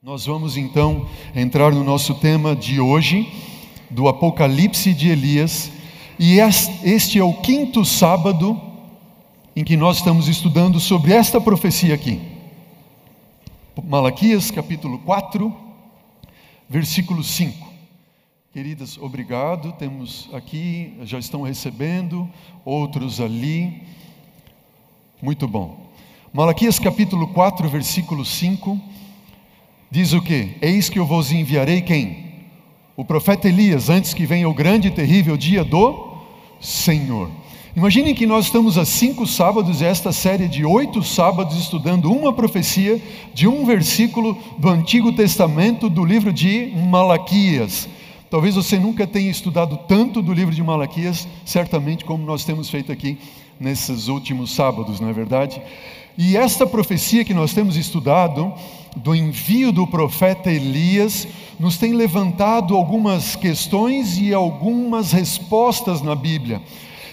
Nós vamos então entrar no nosso tema de hoje, do Apocalipse de Elias, e este é o quinto sábado em que nós estamos estudando sobre esta profecia aqui. Malaquias capítulo 4, versículo 5. Queridas, obrigado. Temos aqui, já estão recebendo, outros ali. Muito bom. Malaquias capítulo 4, versículo 5 diz o que? Eis que eu vos enviarei quem? O profeta Elias, antes que venha o grande e terrível dia do Senhor. Imaginem que nós estamos há cinco sábados, esta série de oito sábados, estudando uma profecia de um versículo do Antigo Testamento do livro de Malaquias. Talvez você nunca tenha estudado tanto do livro de Malaquias, certamente como nós temos feito aqui nesses últimos sábados, não é verdade? E esta profecia que nós temos estudado, do envio do profeta Elias, nos tem levantado algumas questões e algumas respostas na Bíblia.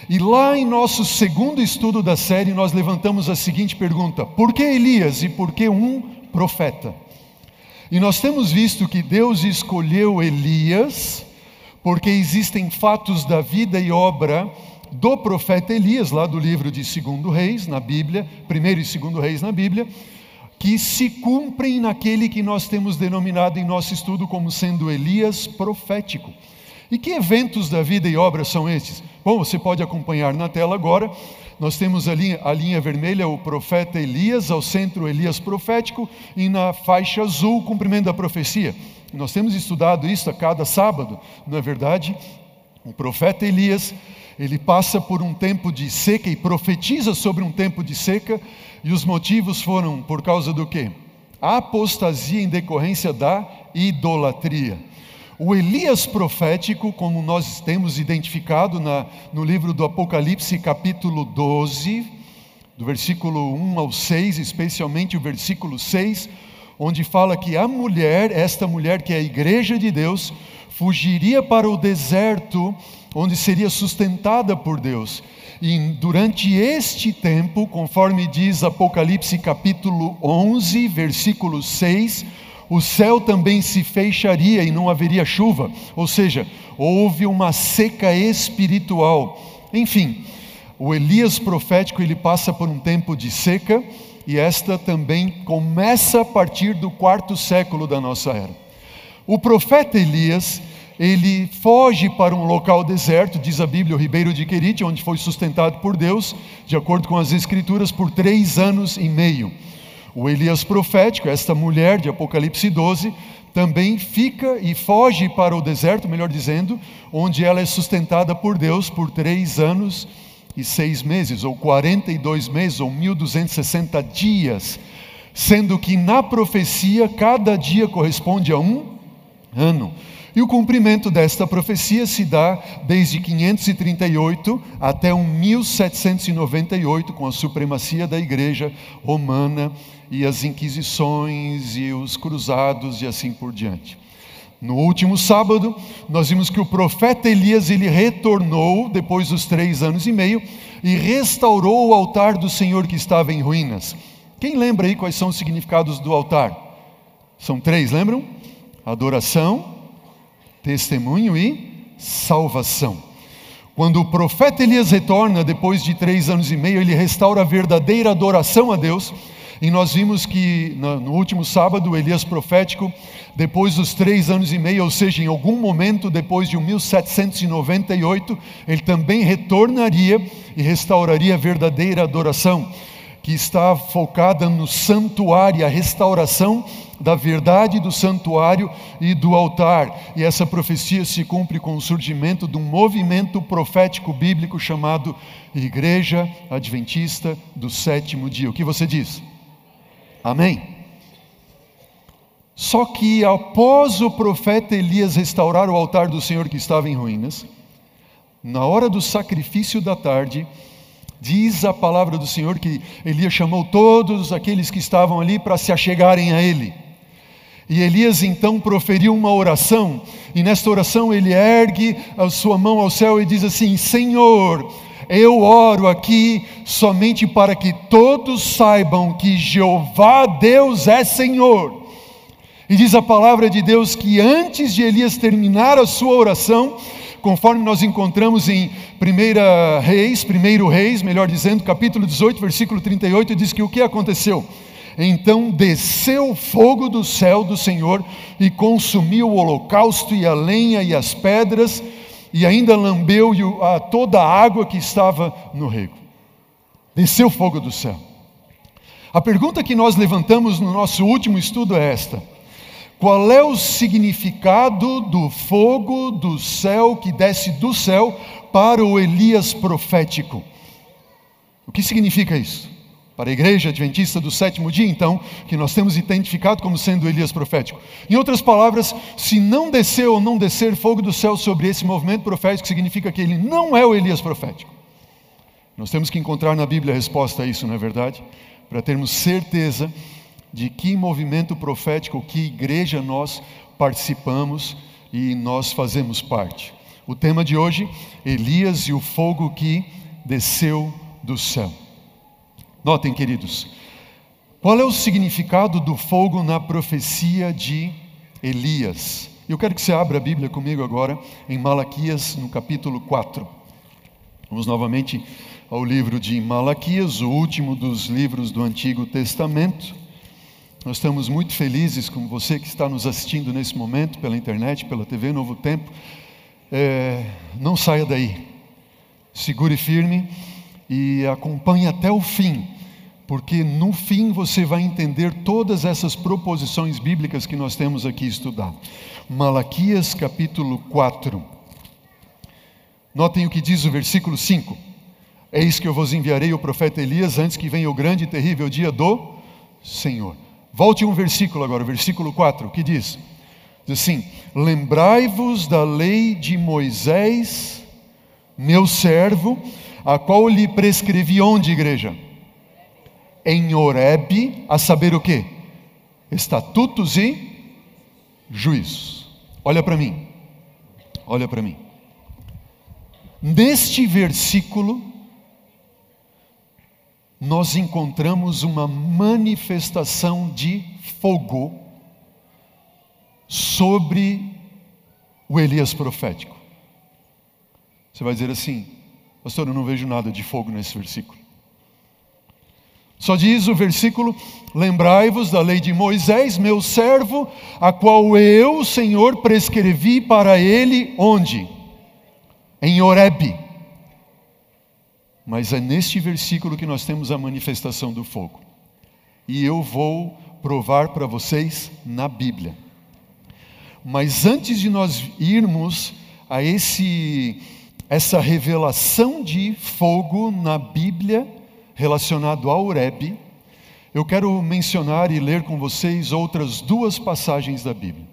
E lá em nosso segundo estudo da série, nós levantamos a seguinte pergunta: por que Elias e por que um profeta? E nós temos visto que Deus escolheu Elias, porque existem fatos da vida e obra do profeta Elias, lá do livro de Segundo Reis, na Bíblia, primeiro e segundo Reis na Bíblia, que se cumprem naquele que nós temos denominado em nosso estudo como sendo Elias profético. E que eventos da vida e obra são esses? Bom, você pode acompanhar na tela agora. Nós temos ali a linha vermelha, o profeta Elias, ao centro Elias profético, e na faixa azul, o cumprimento da profecia. Nós temos estudado isso a cada sábado, não é verdade? O profeta Elias ele passa por um tempo de seca e profetiza sobre um tempo de seca, e os motivos foram por causa do quê? A apostasia em decorrência da idolatria. O Elias profético, como nós temos identificado na, no livro do Apocalipse, capítulo 12, do versículo 1 ao 6, especialmente o versículo 6, onde fala que a mulher, esta mulher que é a igreja de Deus, fugiria para o deserto onde seria sustentada por Deus. E durante este tempo, conforme diz Apocalipse capítulo 11, versículo 6, o céu também se fecharia e não haveria chuva, ou seja, houve uma seca espiritual. Enfim, o Elias profético ele passa por um tempo de seca e esta também começa a partir do quarto século da nossa era. O profeta Elias, ele foge para um local deserto, diz a Bíblia, o Ribeiro de Querite, onde foi sustentado por Deus, de acordo com as Escrituras, por três anos e meio. O Elias profético, esta mulher de Apocalipse 12, também fica e foge para o deserto, melhor dizendo, onde ela é sustentada por Deus por três anos e seis meses, ou 42 meses, ou 1260 dias, sendo que na profecia cada dia corresponde a um ano. E o cumprimento desta profecia se dá desde 538 até 1798, com a supremacia da Igreja Romana e as inquisições e os cruzados e assim por diante. No último sábado, nós vimos que o profeta Elias ele retornou depois dos três anos e meio e restaurou o altar do Senhor que estava em ruínas. Quem lembra aí quais são os significados do altar? São três, lembram? Adoração, testemunho e salvação. Quando o profeta Elias retorna, depois de três anos e meio, ele restaura a verdadeira adoração a Deus. E nós vimos que no último sábado, Elias profético, depois dos três anos e meio, ou seja, em algum momento depois de 1798, ele também retornaria e restauraria a verdadeira adoração, que está focada no santuário, a restauração da verdade do santuário e do altar. E essa profecia se cumpre com o surgimento de um movimento profético bíblico chamado Igreja Adventista do Sétimo Dia. O que você diz? Amém? Só que após o profeta Elias restaurar o altar do Senhor que estava em ruínas, na hora do sacrifício da tarde, diz a palavra do Senhor que Elias chamou todos aqueles que estavam ali para se achegarem a ele. E Elias então proferiu uma oração, e nesta oração ele ergue a sua mão ao céu e diz assim: Senhor, eu oro aqui somente para que todos saibam que Jeová Deus é Senhor. E diz a palavra de Deus que antes de Elias terminar a sua oração, conforme nós encontramos em 1 Reis, 1 Reis, melhor dizendo, capítulo 18, versículo 38, diz que o que aconteceu? Então desceu fogo do céu do Senhor e consumiu o holocausto e a lenha e as pedras, e ainda lambeu a toda a água que estava no rego. Desceu fogo do céu. A pergunta que nós levantamos no nosso último estudo é esta: qual é o significado do fogo do céu que desce do céu para o Elias profético? O que significa isso? Para a igreja adventista do sétimo dia, então, que nós temos identificado como sendo Elias profético. Em outras palavras, se não descer ou não descer fogo do céu sobre esse movimento profético, significa que ele não é o Elias profético. Nós temos que encontrar na Bíblia a resposta a isso, não é verdade? Para termos certeza de que movimento profético, que igreja nós participamos e nós fazemos parte. O tema de hoje, Elias e o fogo que desceu do céu. Notem, queridos, qual é o significado do fogo na profecia de Elias? Eu quero que você abra a Bíblia comigo agora em Malaquias, no capítulo 4. Vamos novamente ao livro de Malaquias, o último dos livros do Antigo Testamento. Nós estamos muito felizes com você que está nos assistindo nesse momento pela internet, pela TV Novo Tempo. É, não saia daí, segure firme e acompanhe até o fim, porque no fim você vai entender todas essas proposições bíblicas que nós temos aqui estudado. Malaquias capítulo 4. Notem o que diz o versículo 5. Eis que eu vos enviarei o profeta Elias antes que venha o grande e terrível dia do Senhor. Volte um versículo agora, versículo 4, que diz: diz assim: Lembrai-vos da lei de Moisés, meu servo, a qual lhe prescrevi onde, igreja? Em Horebe, a saber o que? Estatutos e juízos. Olha para mim, olha para mim. Neste versículo, nós encontramos uma manifestação de fogo sobre o Elias profético. Você vai dizer assim, pastor, eu não vejo nada de fogo nesse versículo. Só diz o versículo: Lembrai-vos da lei de Moisés, meu servo, a qual eu, Senhor, prescrevi para ele onde? Em Horebe mas é neste versículo que nós temos a manifestação do fogo. E eu vou provar para vocês na Bíblia. Mas antes de nós irmos a esse essa revelação de fogo na Bíblia relacionado ao Ureb, eu quero mencionar e ler com vocês outras duas passagens da Bíblia.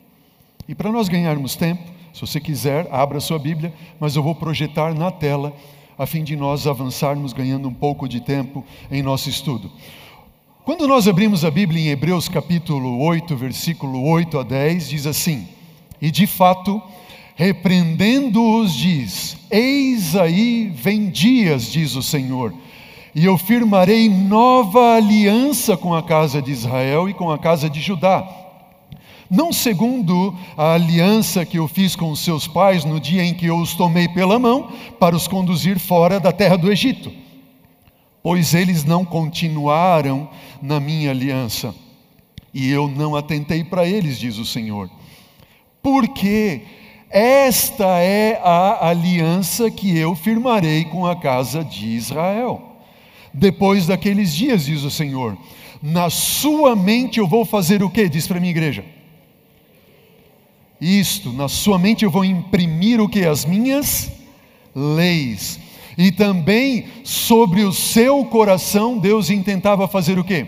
E para nós ganharmos tempo, se você quiser, abra sua Bíblia, mas eu vou projetar na tela a fim de nós avançarmos ganhando um pouco de tempo em nosso estudo. Quando nós abrimos a Bíblia em Hebreus capítulo 8, versículo 8 a 10, diz assim: E de fato, repreendendo-os, diz: Eis aí vem dias, diz o Senhor, e eu firmarei nova aliança com a casa de Israel e com a casa de Judá não segundo a aliança que eu fiz com os seus pais no dia em que eu os tomei pela mão para os conduzir fora da terra do Egito, pois eles não continuaram na minha aliança, e eu não atentei para eles, diz o Senhor. Porque esta é a aliança que eu firmarei com a casa de Israel. Depois daqueles dias, diz o Senhor, na sua mente eu vou fazer o que? Diz para a minha igreja isto, na sua mente eu vou imprimir o que? As minhas leis. E também sobre o seu coração, Deus intentava fazer o que?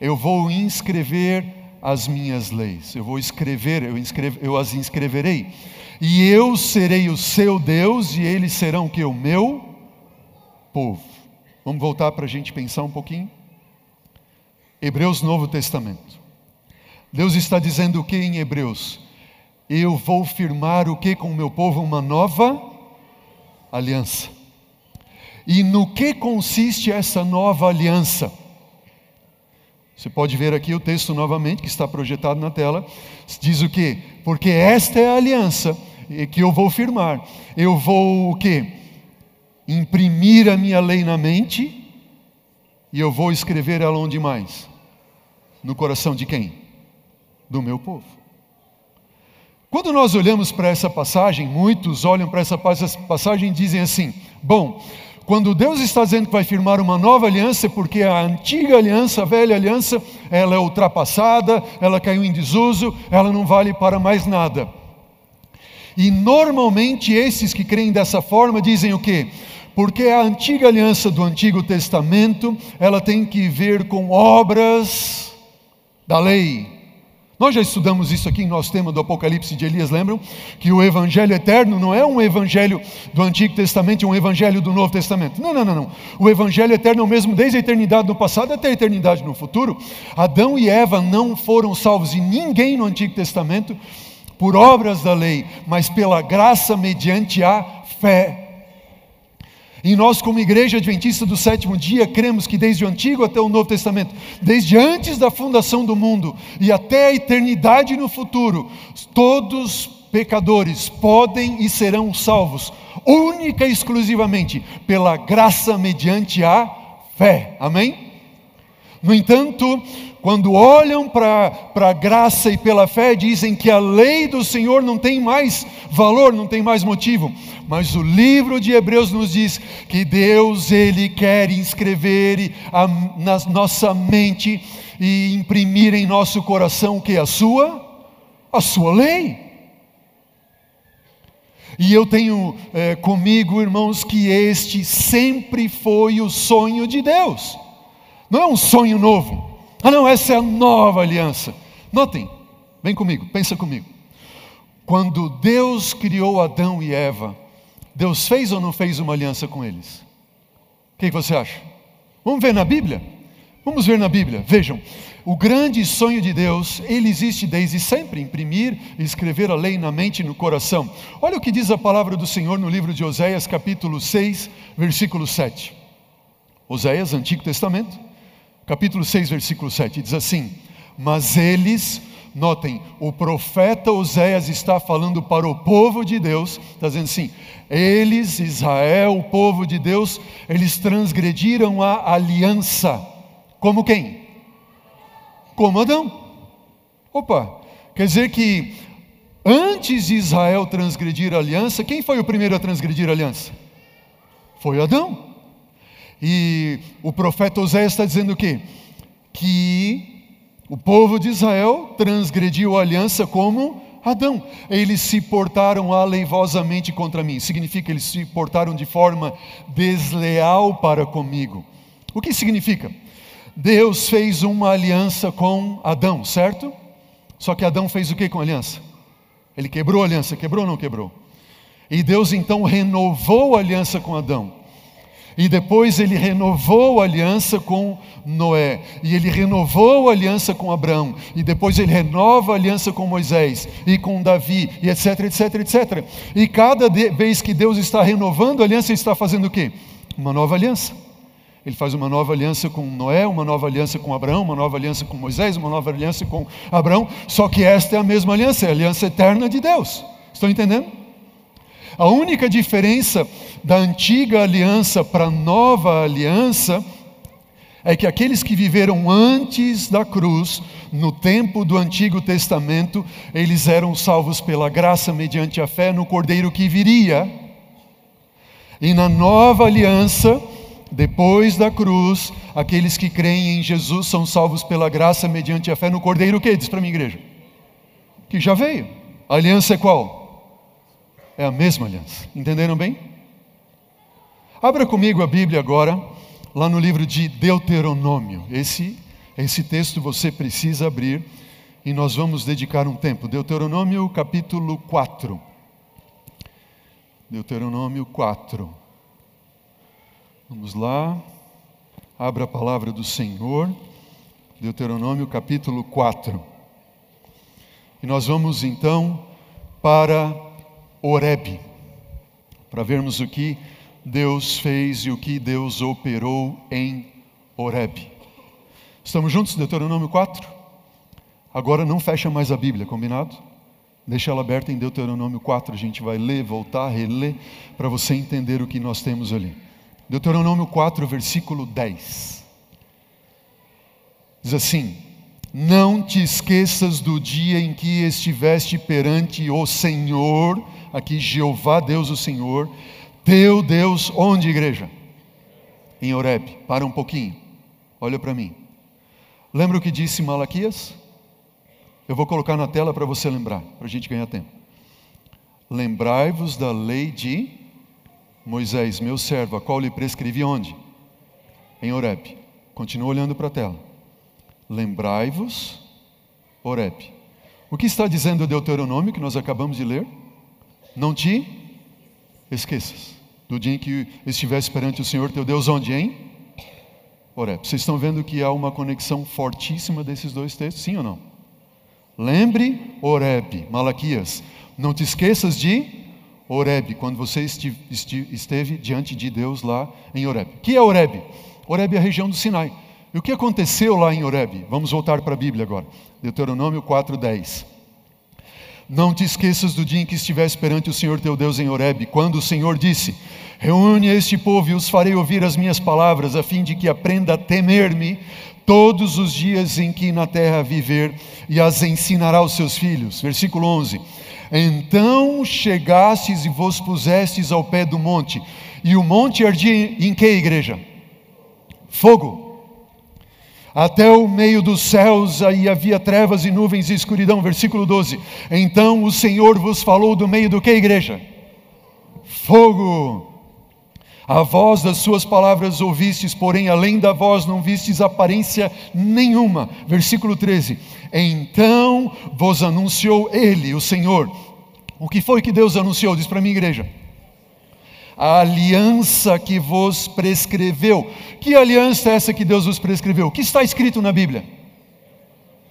Eu vou inscrever as minhas leis. Eu vou escrever, eu, inscreve, eu as inscreverei. E eu serei o seu Deus e eles serão o que? O meu povo. Vamos voltar para a gente pensar um pouquinho? Hebreus Novo Testamento. Deus está dizendo o que em Hebreus? Eu vou firmar o que com o meu povo? Uma nova aliança. E no que consiste essa nova aliança? Você pode ver aqui o texto novamente, que está projetado na tela. Diz o quê? Porque esta é a aliança que eu vou firmar. Eu vou o quê? Imprimir a minha lei na mente e eu vou escrever ela onde mais? No coração de quem? Do meu povo. Quando nós olhamos para essa passagem, muitos olham para essa passagem e dizem assim: bom, quando Deus está dizendo que vai firmar uma nova aliança, é porque a antiga aliança, a velha aliança, ela é ultrapassada, ela caiu em desuso, ela não vale para mais nada. E normalmente esses que creem dessa forma dizem o quê? Porque a antiga aliança do Antigo Testamento, ela tem que ver com obras da lei, nós já estudamos isso aqui em nosso tema do Apocalipse de Elias, lembram? Que o Evangelho eterno não é um Evangelho do Antigo Testamento, é um Evangelho do Novo Testamento. Não, não, não, não. O Evangelho eterno é o mesmo desde a eternidade no passado até a eternidade no futuro. Adão e Eva não foram salvos e ninguém no Antigo Testamento por obras da lei, mas pela graça mediante a fé e nós, como igreja adventista do sétimo dia, cremos que desde o Antigo até o Novo Testamento, desde antes da fundação do mundo e até a eternidade no futuro, todos pecadores podem e serão salvos, única e exclusivamente pela graça mediante a fé. Amém? No entanto, quando olham para a graça e pela fé, dizem que a lei do Senhor não tem mais valor, não tem mais motivo. Mas o livro de Hebreus nos diz que Deus, Ele quer inscrever na nossa mente e imprimir em nosso coração o que? A sua? A sua lei. E eu tenho é, comigo, irmãos, que este sempre foi o sonho de Deus. Não é um sonho novo. Ah, não, essa é a nova aliança. Notem, vem comigo, pensa comigo. Quando Deus criou Adão e Eva, Deus fez ou não fez uma aliança com eles? O que você acha? Vamos ver na Bíblia? Vamos ver na Bíblia. Vejam, o grande sonho de Deus, ele existe desde sempre, imprimir e escrever a lei na mente e no coração. Olha o que diz a palavra do Senhor no livro de Oséias, capítulo 6, versículo 7. Oséias, Antigo Testamento capítulo 6, versículo 7, diz assim: Mas eles, notem, o profeta Oséias está falando para o povo de Deus, está dizendo assim: eles, Israel, o povo de Deus, eles transgrediram a aliança. Como quem? Como Adão. Opa, quer dizer que antes de Israel transgredir a aliança, quem foi o primeiro a transgredir a aliança? Foi Adão. E o profeta Oséias está dizendo o quê? Que o povo de Israel transgrediu a aliança como Adão. Eles se portaram aleivosamente contra mim. Significa eles se portaram de forma desleal para comigo. O que significa? Deus fez uma aliança com Adão, certo? Só que Adão fez o que com a aliança? Ele quebrou a aliança, quebrou ou não quebrou? E Deus então renovou a aliança com Adão. E depois ele renovou a aliança com Noé. E ele renovou a aliança com Abraão. E depois ele renova a aliança com Moisés e com Davi, e etc, etc, etc. E cada vez que Deus está renovando a aliança, ele está fazendo o quê? Uma nova aliança. Ele faz uma nova aliança com Noé, uma nova aliança com Abraão, uma nova aliança com Moisés, uma nova aliança com Abraão. Só que esta é a mesma aliança, é a aliança eterna de Deus. Estão entendendo? A única diferença da antiga aliança para a nova aliança é que aqueles que viveram antes da cruz, no tempo do Antigo Testamento, eles eram salvos pela graça mediante a fé no Cordeiro que viria. E na nova aliança, depois da cruz, aqueles que creem em Jesus são salvos pela graça mediante a fé no Cordeiro que diz para minha igreja? Que já veio. A aliança é qual? É a mesma aliança. Entenderam bem? Abra comigo a Bíblia agora, lá no livro de Deuteronômio. Esse, esse texto você precisa abrir e nós vamos dedicar um tempo. Deuteronômio capítulo 4. Deuteronômio 4. Vamos lá. Abra a palavra do Senhor. Deuteronômio capítulo 4. E nós vamos então para Oreb, para vermos o que Deus fez e o que Deus operou em Oreb. Estamos juntos? Deuteronômio 4? Agora não fecha mais a Bíblia, combinado? Deixa ela aberta em Deuteronômio 4, a gente vai ler, voltar, reler, para você entender o que nós temos ali. Deuteronômio 4, versículo 10. Diz assim: Não te esqueças do dia em que estiveste perante o Senhor, aqui Jeová Deus o Senhor, teu Deus, onde igreja? Em Horeb. Para um pouquinho, olha para mim. Lembra o que disse Malaquias? Eu vou colocar na tela para você lembrar, para a gente ganhar tempo. Lembrai-vos da lei de Moisés, meu servo, a qual lhe prescrevi onde? Em Horeb. Continua olhando para a tela. Lembrai-vos, Horeb. O que está dizendo o Deuteronômio que nós acabamos de ler? Não te esqueças do dia em que estivesse perante o Senhor teu Deus, onde? Em Horeb. Vocês estão vendo que há uma conexão fortíssima desses dois textos, sim ou não? Lembre Horeb, Malaquias. Não te esqueças de Horeb, quando você esteve diante de Deus lá em Horeb. O que é Horeb? Horeb é a região do Sinai. E o que aconteceu lá em Horeb? Vamos voltar para a Bíblia agora. Deuteronômio 4:10. Não te esqueças do dia em que estivesse perante o Senhor teu Deus em Horeb, quando o Senhor disse: Reúne este povo e os farei ouvir as minhas palavras, a fim de que aprenda a temer-me todos os dias em que na terra viver, e as ensinará aos seus filhos. Versículo 11: Então chegastes e vos pusestes ao pé do monte, e o monte ardia em que igreja? Fogo. Até o meio dos céus aí havia trevas e nuvens e escuridão. Versículo 12: Então o Senhor vos falou do meio do que igreja? Fogo. A voz das suas palavras ouvistes, porém, além da voz não vistes aparência nenhuma. Versículo 13: Então vos anunciou Ele, o Senhor. O que foi que Deus anunciou? Diz para mim, igreja. A aliança que vos prescreveu. Que aliança é essa que Deus vos prescreveu? O que está escrito na Bíblia?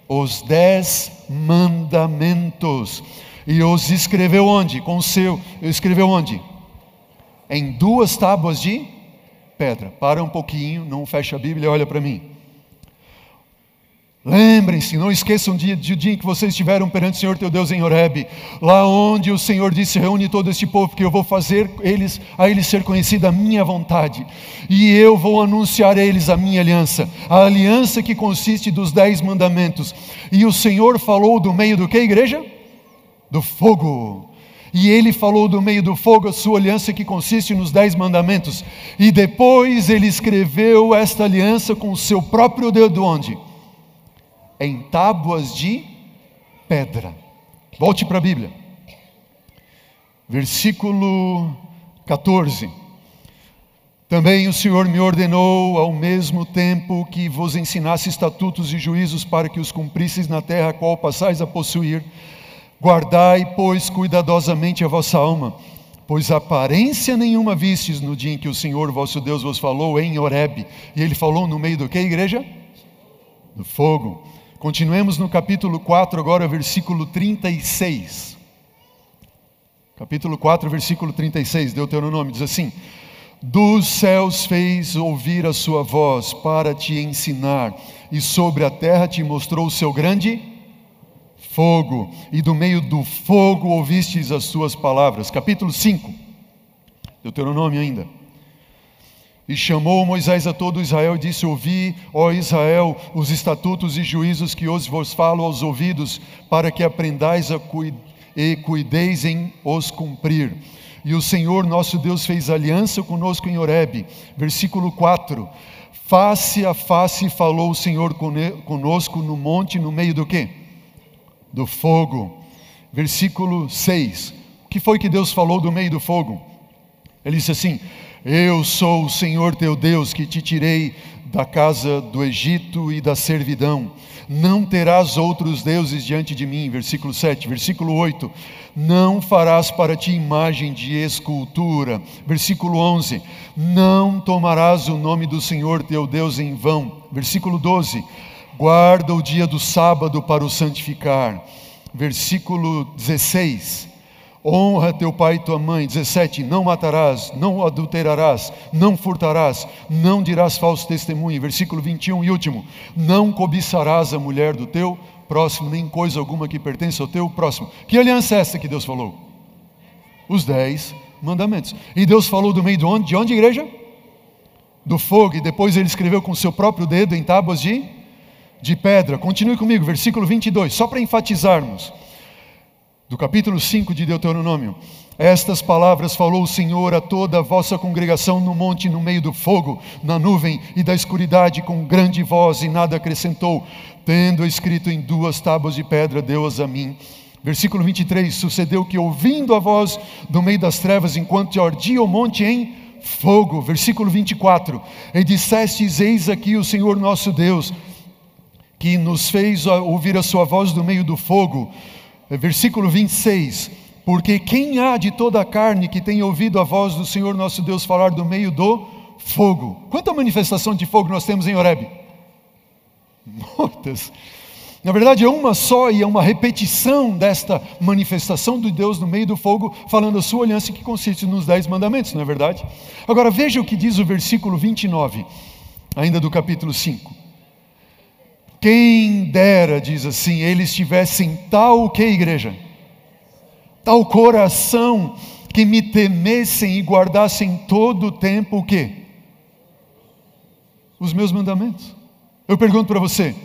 Os dez mandamentos. E os escreveu onde? Com o seu. Escreveu onde? em duas tábuas de pedra. Para um pouquinho, não fecha a Bíblia, olha para mim. Lembrem-se, não esqueçam do dia, dia em que vocês estiveram perante o Senhor teu Deus em Horeb, lá onde o Senhor disse: reúne todo este povo, que eu vou fazer eles, a eles ser conhecida a minha vontade, e eu vou anunciar a eles a minha aliança, a aliança que consiste dos dez mandamentos. E o Senhor falou do meio do que, igreja? Do fogo. E ele falou do meio do fogo a sua aliança que consiste nos dez mandamentos. E depois ele escreveu esta aliança com o seu próprio dedo onde? Em tábuas de pedra. Volte para a Bíblia. Versículo 14. Também o Senhor me ordenou ao mesmo tempo que vos ensinasse estatutos e juízos para que os cumprisseis na terra a qual passais a possuir Guardai, pois, cuidadosamente a vossa alma, pois aparência nenhuma vistes no dia em que o Senhor vosso Deus vos falou em Horeb. E ele falou no meio do que, igreja? Do fogo. Continuemos no capítulo 4, agora, versículo 36. Capítulo 4, versículo 36, Deuteronômio diz assim: Dos céus fez ouvir a sua voz para te ensinar, e sobre a terra te mostrou o seu grande fogo, e do meio do fogo ouvistes as suas palavras. Capítulo 5, Deuteronômio ainda. E chamou Moisés a todo Israel e disse: Ouvi, ó Israel, os estatutos e juízos que hoje vos falo aos ouvidos, para que aprendais a cu e cuideis em os cumprir. E o Senhor nosso Deus fez aliança conosco em Horebe. Versículo 4. Face a face falou o Senhor conosco no monte, no meio do quê? do fogo. Versículo 6. O que foi que Deus falou do meio do fogo? Ele disse assim: Eu sou o Senhor teu Deus que te tirei da casa do Egito e da servidão. Não terás outros deuses diante de mim. Versículo 7. Versículo 8. Não farás para ti imagem de escultura. Versículo 11. Não tomarás o nome do Senhor teu Deus em vão. Versículo 12 Guarda o dia do sábado para o santificar. Versículo 16. Honra teu pai e tua mãe. 17. Não matarás, não adulterarás, não furtarás, não dirás falso testemunho. Versículo 21 e último. Não cobiçarás a mulher do teu próximo, nem coisa alguma que pertence ao teu próximo. Que aliança é essa que Deus falou? Os dez mandamentos. E Deus falou do meio de onde? De onde, igreja? Do fogo. E depois ele escreveu com o seu próprio dedo em tábuas de, de pedra. Continue comigo, versículo 22, só para enfatizarmos do capítulo 5 de Deuteronômio. Estas palavras falou o Senhor a toda a vossa congregação no monte, no meio do fogo, na nuvem e da escuridade, com grande voz, e nada acrescentou, tendo escrito em duas tábuas de pedra, deu-as a mim. Versículo 23: Sucedeu que, ouvindo a voz do meio das trevas, enquanto ardia o monte em fogo. Versículo 24: E dissestes: Eis aqui o Senhor nosso Deus, que nos fez ouvir a sua voz do meio do fogo versículo 26. Porque quem há de toda a carne que tenha ouvido a voz do Senhor nosso Deus falar do meio do fogo? Quanta manifestação de fogo nós temos em Horeb? Muitas. Na verdade, é uma só e é uma repetição desta manifestação de Deus no meio do fogo, falando a sua aliança que consiste nos dez mandamentos, não é verdade? Agora veja o que diz o versículo 29, ainda do capítulo 5. Quem dera, diz assim, eles tivessem tal que igreja? Tal coração que me temessem e guardassem todo o tempo o quê? Os meus mandamentos. Eu pergunto para você,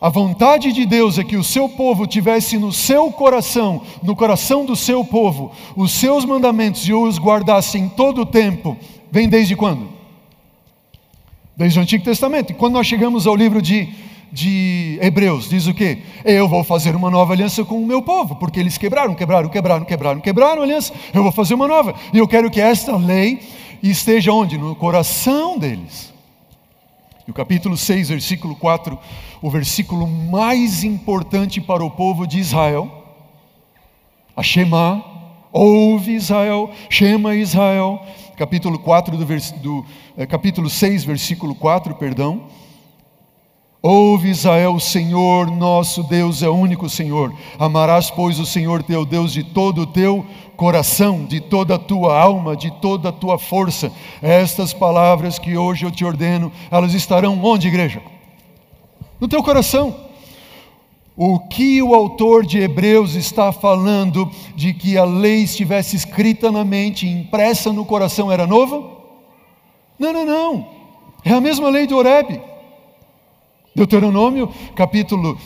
a vontade de Deus é que o seu povo tivesse no seu coração, no coração do seu povo, os seus mandamentos e os guardassem todo o tempo. Vem desde quando? Desde o Antigo Testamento. E quando nós chegamos ao livro de, de Hebreus, diz o quê? Eu vou fazer uma nova aliança com o meu povo, porque eles quebraram, quebraram, quebraram, quebraram, quebraram a aliança. Eu vou fazer uma nova. E eu quero que esta lei esteja onde? No coração deles. E o capítulo 6, versículo 4, o versículo mais importante para o povo de Israel, a Shema, ouve Israel, Shema Israel, capítulo 4 do, do é, capítulo 6, versículo 4, perdão. Ouve Israel, o Senhor nosso Deus é o único Senhor. Amarás, pois, o Senhor teu Deus de todo o teu coração, de toda a tua alma, de toda a tua força. Estas palavras que hoje eu te ordeno, elas estarão onde, igreja? No teu coração. O que o autor de Hebreus está falando de que a lei estivesse escrita na mente, impressa no coração, era novo? Não, não, não. É a mesma lei de Horeb. Deuteronômio, capítulo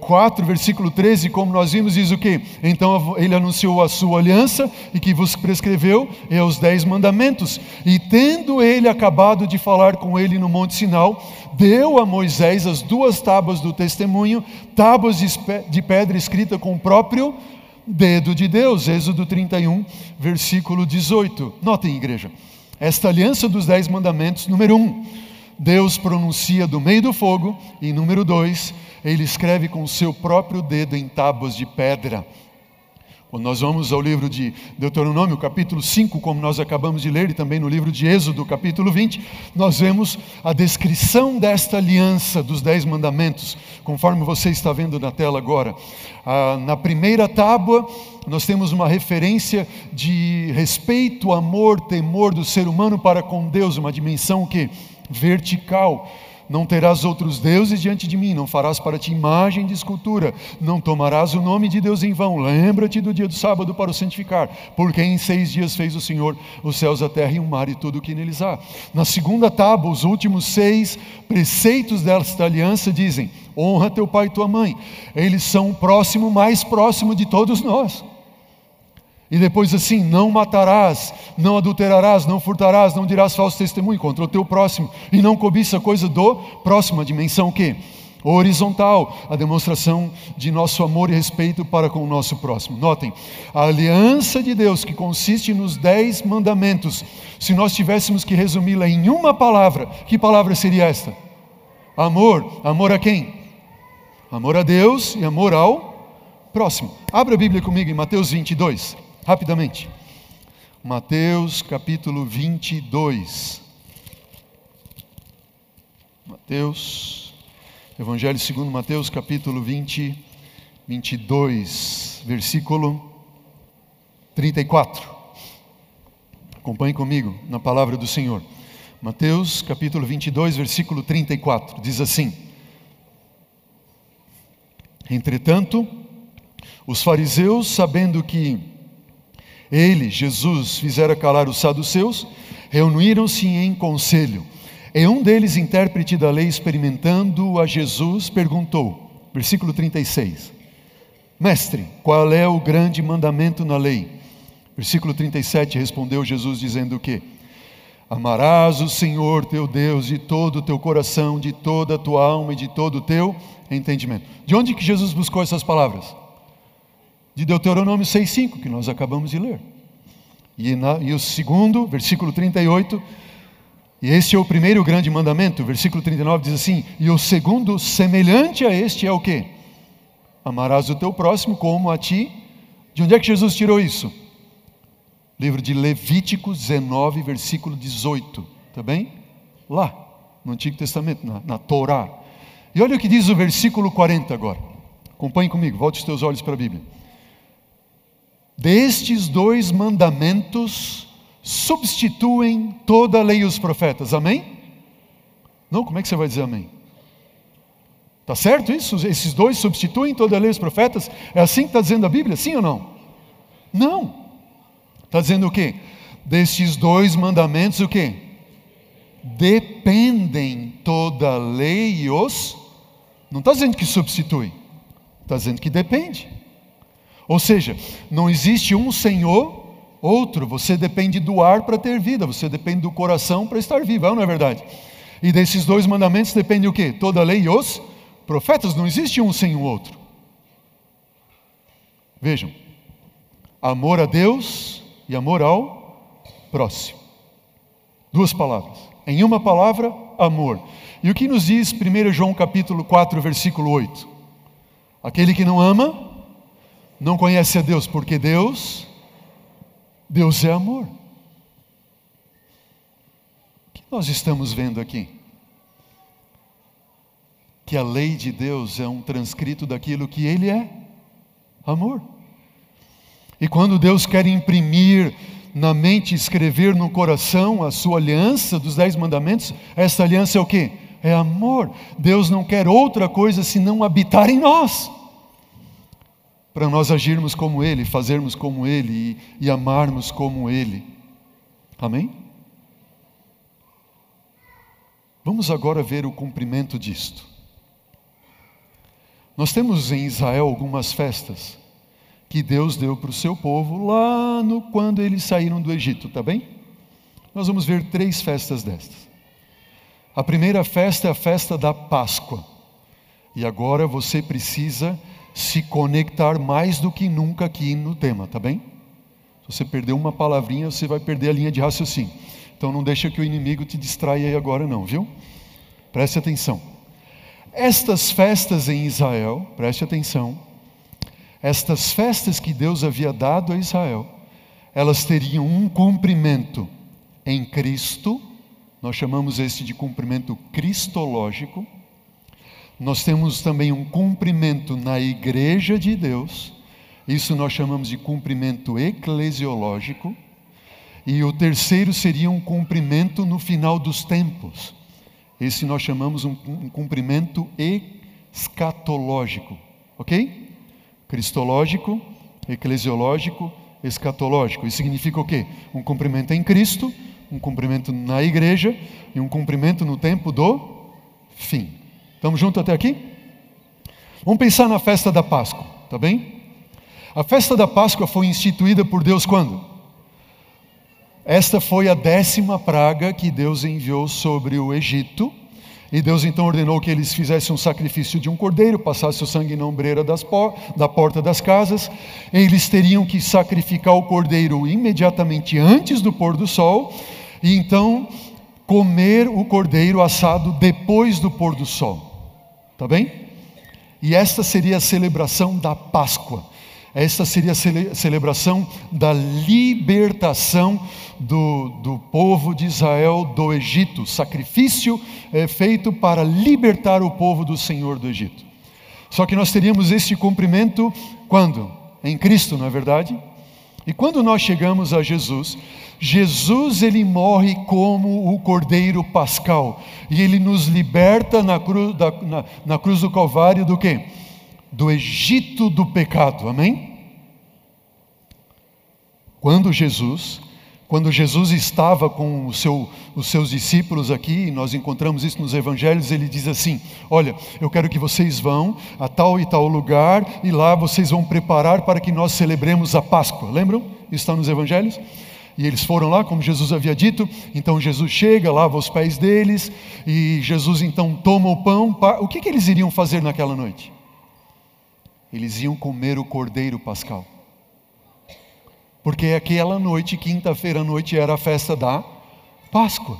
4, eh, versículo 13, como nós vimos, diz o que? Então ele anunciou a sua aliança e que vos prescreveu e os dez mandamentos. E tendo ele acabado de falar com ele no Monte Sinal, deu a Moisés as duas tábuas do testemunho, tábuas de pedra escrita com o próprio dedo de Deus. Êxodo 31, versículo 18. Notem, igreja. Esta aliança dos dez mandamentos, número um, Deus pronuncia do meio do fogo, e número dois, ele escreve com o seu próprio dedo em tábuas de pedra. Quando nós vamos ao livro de Deuteronômio, capítulo 5, como nós acabamos de ler, e também no livro de Êxodo, capítulo 20, nós vemos a descrição desta aliança dos Dez Mandamentos, conforme você está vendo na tela agora. Ah, na primeira tábua, nós temos uma referência de respeito, amor, temor do ser humano para com Deus, uma dimensão que vertical não terás outros deuses diante de mim, não farás para ti imagem de escultura, não tomarás o nome de Deus em vão. Lembra-te do dia do sábado para o santificar, porque em seis dias fez o Senhor os céus, a terra e o mar e tudo o que neles há. Na segunda tábua, os últimos seis preceitos desta aliança dizem: honra teu pai e tua mãe. Eles são o próximo, mais próximo de todos nós. E depois assim, não matarás, não adulterarás, não furtarás, não dirás falso testemunho contra o teu próximo, e não cobiça coisa do próximo, a dimensão que? Horizontal, a demonstração de nosso amor e respeito para com o nosso próximo. Notem, a aliança de Deus que consiste nos dez mandamentos, se nós tivéssemos que resumi-la em uma palavra, que palavra seria esta? Amor. Amor a quem? Amor a Deus e amor ao próximo. Abra a Bíblia comigo em Mateus 22. Rapidamente. Mateus capítulo 22. Mateus, Evangelho segundo Mateus capítulo 20, 22, versículo 34. Acompanhe comigo na palavra do Senhor. Mateus capítulo 22, versículo 34. Diz assim: Entretanto, os fariseus, sabendo que ele, Jesus, fizera calar os saduceus, reuniram-se em conselho. E um deles, intérprete da lei, experimentando a Jesus, perguntou, versículo 36, Mestre, qual é o grande mandamento na lei? Versículo 37, respondeu Jesus, dizendo o quê? Amarás o Senhor teu Deus de todo o teu coração, de toda a tua alma e de todo o teu entendimento. De onde que Jesus buscou essas palavras? De Deuteronômio 6,5, que nós acabamos de ler. E, na, e o segundo, versículo 38, e este é o primeiro grande mandamento, versículo 39 diz assim: E o segundo, semelhante a este, é o que? Amarás o teu próximo como a ti. De onde é que Jesus tirou isso? Livro de Levítico 19, versículo 18. Está bem? Lá, no Antigo Testamento, na, na Torá. E olha o que diz o versículo 40 agora. Acompanhe comigo, volte os teus olhos para a Bíblia. Destes dois mandamentos substituem toda a lei e os profetas. Amém? Não, como é que você vai dizer amém? Tá certo isso? Esses dois substituem toda a lei e os profetas? É assim que está dizendo a Bíblia? Sim ou não? Não. Está dizendo o quê? Destes dois mandamentos, o quê? Dependem toda a lei e os. Não está dizendo que substitui, está dizendo que depende. Ou seja, não existe um Senhor, outro. Você depende do ar para ter vida, você depende do coração para estar vivo, não é verdade? E desses dois mandamentos depende o quê? Toda a lei e os profetas. Não existe um sem o outro. Vejam, amor a Deus e amor ao próximo. Duas palavras. Em uma palavra, amor. E o que nos diz 1 João capítulo 4, versículo 8? Aquele que não ama, não conhece a Deus, porque Deus, Deus é amor. O que nós estamos vendo aqui? Que a lei de Deus é um transcrito daquilo que Ele é: amor. E quando Deus quer imprimir na mente, escrever no coração a sua aliança dos dez mandamentos, essa aliança é o que? É amor. Deus não quer outra coisa senão habitar em nós para nós agirmos como Ele, fazermos como Ele e, e amarmos como Ele. Amém? Vamos agora ver o cumprimento disto. Nós temos em Israel algumas festas que Deus deu para o seu povo lá no quando eles saíram do Egito, tá bem? Nós vamos ver três festas destas. A primeira festa é a festa da Páscoa. E agora você precisa se conectar mais do que nunca aqui no tema, tá bem? Se você perder uma palavrinha, você vai perder a linha de raciocínio. Então não deixa que o inimigo te distraia aí agora não, viu? Preste atenção. Estas festas em Israel, preste atenção. Estas festas que Deus havia dado a Israel, elas teriam um cumprimento em Cristo, nós chamamos este de cumprimento cristológico, nós temos também um cumprimento na igreja de Deus, isso nós chamamos de cumprimento eclesiológico, e o terceiro seria um cumprimento no final dos tempos. Esse nós chamamos um, um cumprimento escatológico, ok? Cristológico, eclesiológico, escatológico. Isso significa o quê? Um cumprimento em Cristo, um cumprimento na igreja e um cumprimento no tempo do fim. Estamos juntos até aqui? Vamos pensar na festa da Páscoa, tá bem? A festa da Páscoa foi instituída por Deus quando? Esta foi a décima praga que Deus enviou sobre o Egito. E Deus então ordenou que eles fizessem um sacrifício de um cordeiro, passasse o sangue na ombreira por, da porta das casas. Eles teriam que sacrificar o cordeiro imediatamente antes do pôr do sol. E então comer o cordeiro assado depois do pôr do sol. Tá bem? E esta seria a celebração da Páscoa. Esta seria a cele celebração da libertação do, do povo de Israel do Egito. Sacrifício é feito para libertar o povo do Senhor do Egito. Só que nós teríamos este cumprimento quando? Em Cristo, não é verdade? E quando nós chegamos a Jesus, Jesus ele morre como o Cordeiro Pascal e ele nos liberta na cruz, da, na, na cruz do Calvário do que? Do Egito do pecado, amém? Quando Jesus quando Jesus estava com seu, os seus discípulos aqui, nós encontramos isso nos evangelhos, ele diz assim: Olha, eu quero que vocês vão a tal e tal lugar, e lá vocês vão preparar para que nós celebremos a Páscoa. Lembram? Isso está nos evangelhos? E eles foram lá, como Jesus havia dito. Então Jesus chega, lava os pés deles, e Jesus então toma o pão. O que, que eles iriam fazer naquela noite? Eles iam comer o cordeiro pascal porque aquela noite, quinta-feira à noite, era a festa da Páscoa.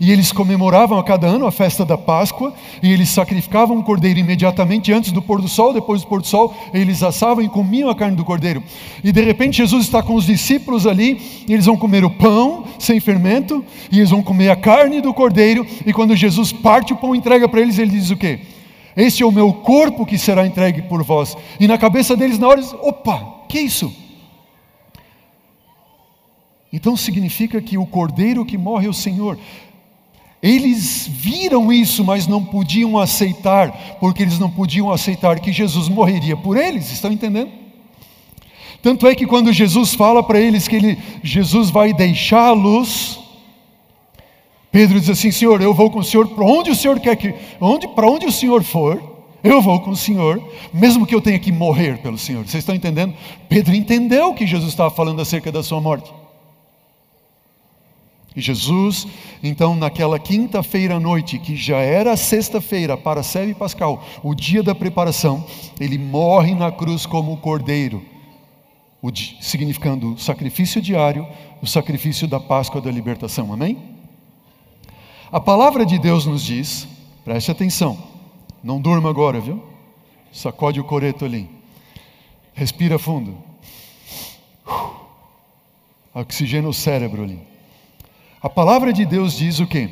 E eles comemoravam a cada ano a festa da Páscoa, e eles sacrificavam o cordeiro imediatamente antes do pôr do sol, depois do pôr do sol, eles assavam e comiam a carne do cordeiro. E de repente Jesus está com os discípulos ali, e eles vão comer o pão sem fermento, e eles vão comer a carne do cordeiro, e quando Jesus parte o pão e entrega para eles, ele diz o quê? Este é o meu corpo que será entregue por vós. E na cabeça deles, na hora, eles, opa, que isso? Então significa que o cordeiro que morre é o Senhor. Eles viram isso, mas não podiam aceitar, porque eles não podiam aceitar que Jesus morreria por eles, estão entendendo? Tanto é que quando Jesus fala para eles que ele, Jesus vai deixá-los, Pedro diz assim: Senhor, eu vou com o Senhor para onde o Senhor quer que, onde, para onde o Senhor for, eu vou com o Senhor, mesmo que eu tenha que morrer pelo Senhor. Vocês estão entendendo? Pedro entendeu que Jesus estava falando acerca da sua morte. E Jesus, então, naquela quinta-feira à noite, que já era sexta-feira para Sebe Pascal, o dia da preparação, ele morre na cruz como o cordeiro, o, significando o sacrifício diário, o sacrifício da Páscoa da libertação. Amém? A palavra de Deus nos diz, preste atenção, não durma agora, viu? Sacode o coreto ali, respira fundo, oxigena o cérebro ali. A palavra de Deus diz o quê?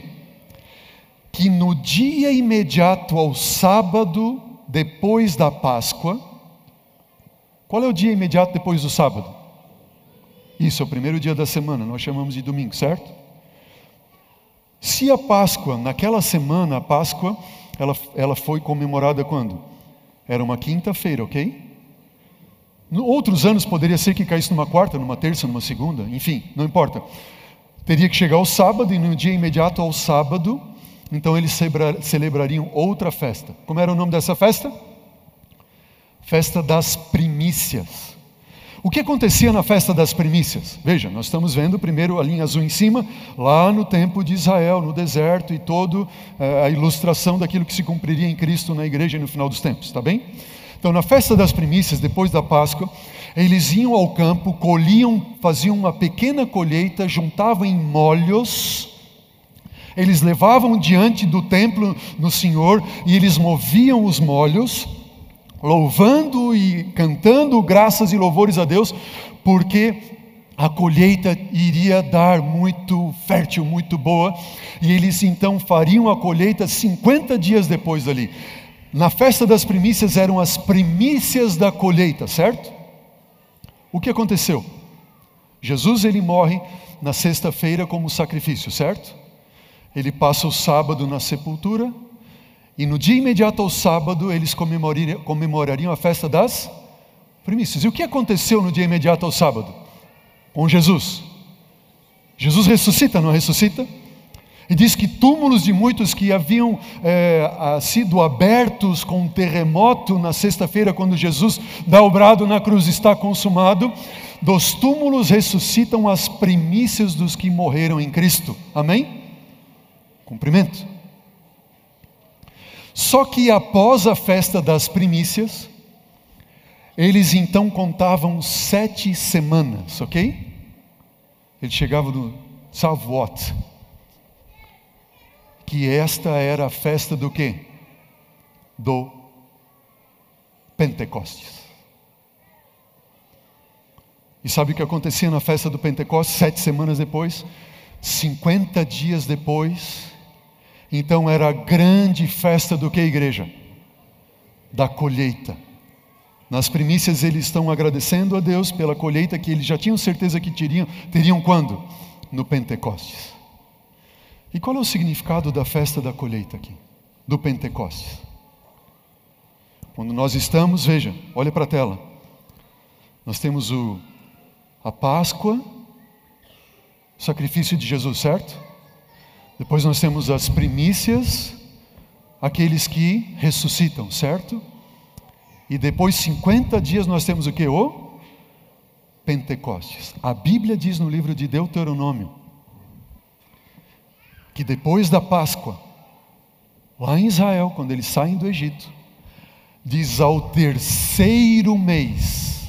Que no dia imediato ao sábado, depois da Páscoa, qual é o dia imediato depois do sábado? Isso, é o primeiro dia da semana, nós chamamos de domingo, certo? Se a Páscoa, naquela semana, a Páscoa, ela, ela foi comemorada quando? Era uma quinta-feira, ok? Outros anos poderia ser que caísse numa quarta, numa terça, numa segunda, enfim, não importa. Teria que chegar o sábado, e no dia imediato ao sábado, então eles celebrariam outra festa. Como era o nome dessa festa? Festa das primícias. O que acontecia na festa das primícias? Veja, nós estamos vendo primeiro a linha azul em cima, lá no tempo de Israel, no deserto, e toda eh, a ilustração daquilo que se cumpriria em Cristo na igreja no final dos tempos, está bem? Então, na festa das primícias, depois da Páscoa, eles iam ao campo, colhiam, faziam uma pequena colheita, juntavam em molhos, eles levavam diante do templo no Senhor e eles moviam os molhos, louvando e cantando graças e louvores a Deus, porque a colheita iria dar muito fértil, muito boa, e eles então fariam a colheita 50 dias depois dali. Na festa das primícias eram as primícias da colheita, certo? O que aconteceu? Jesus ele morre na sexta-feira como sacrifício, certo? Ele passa o sábado na sepultura e no dia imediato ao sábado eles comemorariam, a festa das primícias. E o que aconteceu no dia imediato ao sábado com Jesus? Jesus ressuscita, não ressuscita? E diz que túmulos de muitos que haviam é, sido abertos com um terremoto na sexta-feira, quando Jesus dá o brado na cruz, está consumado. Dos túmulos ressuscitam as primícias dos que morreram em Cristo. Amém? Cumprimento. Só que após a festa das primícias, eles então contavam sete semanas, ok? Ele chegava no Shavuot, que esta era a festa do quê? Do Pentecostes. E sabe o que acontecia na festa do Pentecostes, sete semanas depois? 50 dias depois, então era a grande festa do que, igreja? Da colheita. Nas primícias eles estão agradecendo a Deus pela colheita que eles já tinham certeza que teriam, teriam quando? No Pentecostes. E qual é o significado da festa da colheita aqui? Do Pentecostes. Quando nós estamos, veja, olha para a tela. Nós temos o, a Páscoa, o sacrifício de Jesus, certo? Depois nós temos as primícias, aqueles que ressuscitam, certo? E depois 50 dias nós temos o que? O Pentecostes. A Bíblia diz no livro de Deuteronômio que depois da Páscoa, lá em Israel, quando eles saem do Egito, diz ao terceiro mês,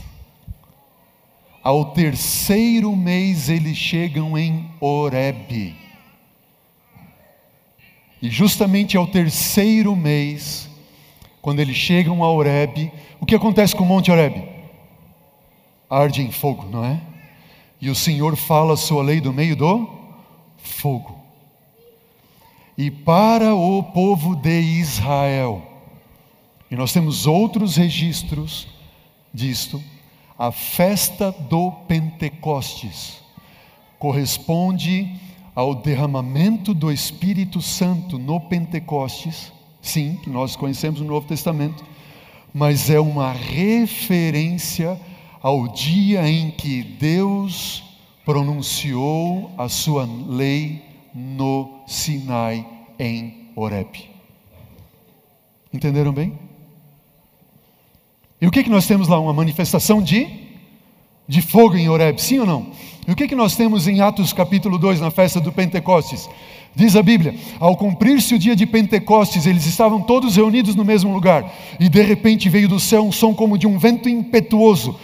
ao terceiro mês eles chegam em Horebe. E justamente ao terceiro mês, quando eles chegam a Horebe, o que acontece com o Monte Horebe? Arde em fogo, não é? E o Senhor fala a sua lei do meio do fogo. E para o povo de Israel, e nós temos outros registros disto, a festa do Pentecostes corresponde ao derramamento do Espírito Santo no Pentecostes. Sim, nós conhecemos no Novo Testamento, mas é uma referência ao dia em que Deus pronunciou a sua lei no Sinai em Horeb. Entenderam bem? E o que, que nós temos lá? Uma manifestação de, de fogo em Horeb, sim ou não? E o que, que nós temos em Atos capítulo 2, na festa do Pentecostes? Diz a Bíblia: ao cumprir-se o dia de Pentecostes, eles estavam todos reunidos no mesmo lugar, e de repente veio do céu um som como de um vento impetuoso,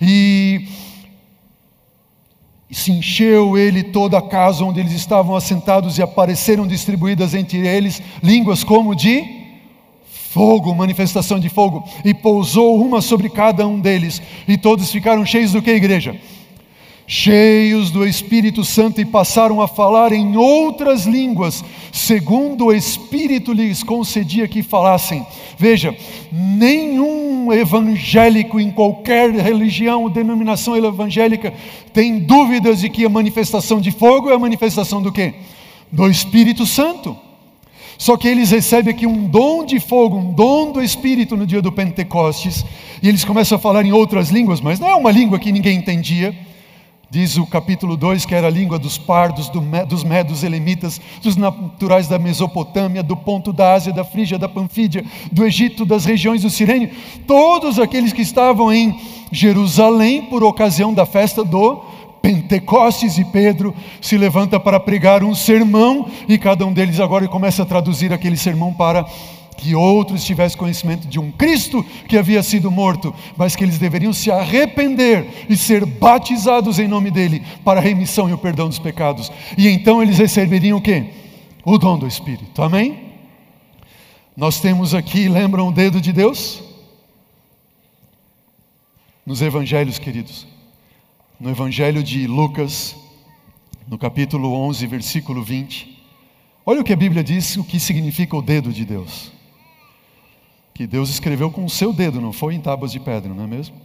e se encheu ele toda a casa onde eles estavam assentados, e apareceram distribuídas entre eles línguas como de fogo, manifestação de fogo, e pousou uma sobre cada um deles, e todos ficaram cheios do que, igreja? Cheios do Espírito Santo e passaram a falar em outras línguas, segundo o Espírito lhes concedia que falassem. Veja, nenhum evangélico em qualquer religião ou denominação evangélica tem dúvidas de que a manifestação de fogo é a manifestação do quê? Do Espírito Santo. Só que eles recebem aqui um dom de fogo, um dom do Espírito no dia do Pentecostes, e eles começam a falar em outras línguas, mas não é uma língua que ninguém entendia Diz o capítulo 2 que era a língua dos pardos, do, dos medos elemitas, dos naturais da Mesopotâmia, do ponto da Ásia, da Frígia, da Panfídia, do Egito, das regiões do Sirene, todos aqueles que estavam em Jerusalém por ocasião da festa do Pentecostes e Pedro se levanta para pregar um sermão e cada um deles agora começa a traduzir aquele sermão para que outros tivessem conhecimento de um Cristo que havia sido morto, mas que eles deveriam se arrepender e ser batizados em nome dele para a remissão e o perdão dos pecados. E então eles receberiam o quê? O dom do Espírito. Amém? Nós temos aqui, lembram o dedo de Deus? Nos evangelhos, queridos. No evangelho de Lucas, no capítulo 11, versículo 20. Olha o que a Bíblia diz, o que significa o dedo de Deus que Deus escreveu com o seu dedo, não foi em tábuas de pedra, não é mesmo?